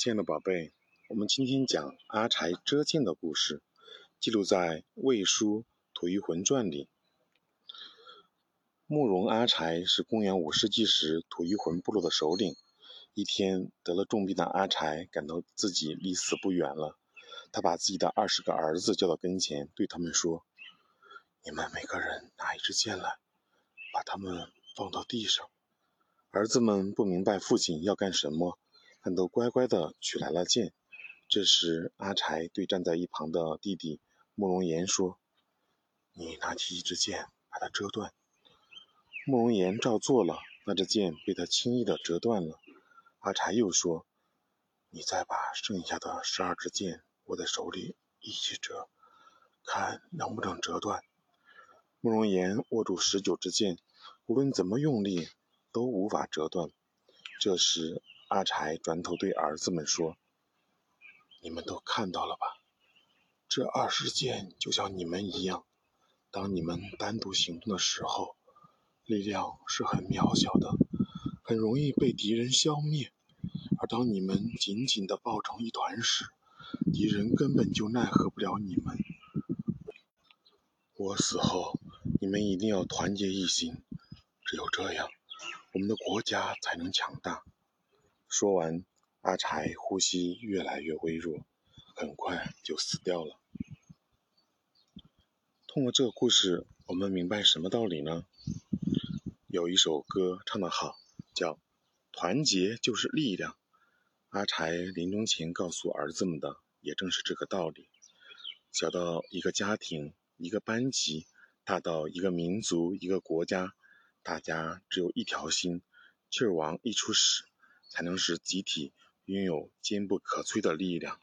亲爱的宝贝，我们今天讲阿柴遮剑的故事，记录在《魏书·吐谷浑传》里。慕容阿柴是公元五世纪时吐谷浑部落的首领。一天，得了重病的阿柴感到自己离死不远了，他把自己的二十个儿子叫到跟前，对他们说：“你们每个人拿一支箭来，把他们放到地上。”儿子们不明白父亲要干什么。很都乖乖地取来了剑。这时，阿柴对站在一旁的弟弟慕容岩说：“你拿起一支剑，把它折断。”慕容岩照做了，那支剑被他轻易地折断了。阿柴又说：“你再把剩下的十二支剑握在手里，一起折，看能不能折断。”慕容岩握住十九支剑，无论怎么用力，都无法折断。这时，阿柴转头对儿子们说：“你们都看到了吧？这二十剑就像你们一样，当你们单独行动的时候，力量是很渺小的，很容易被敌人消灭；而当你们紧紧地抱成一团时，敌人根本就奈何不了你们。我死后，你们一定要团结一心，只有这样，我们的国家才能强大。”说完，阿柴呼吸越来越微弱，很快就死掉了。通过这个故事，我们明白什么道理呢？有一首歌唱得好，叫“团结就是力量”。阿柴临终前告诉儿子们的，也正是这个道理。小到一个家庭、一个班级，大到一个民族、一个国家，大家只有一条心，劲儿往一处使。才能使集体拥有坚不可摧的力量。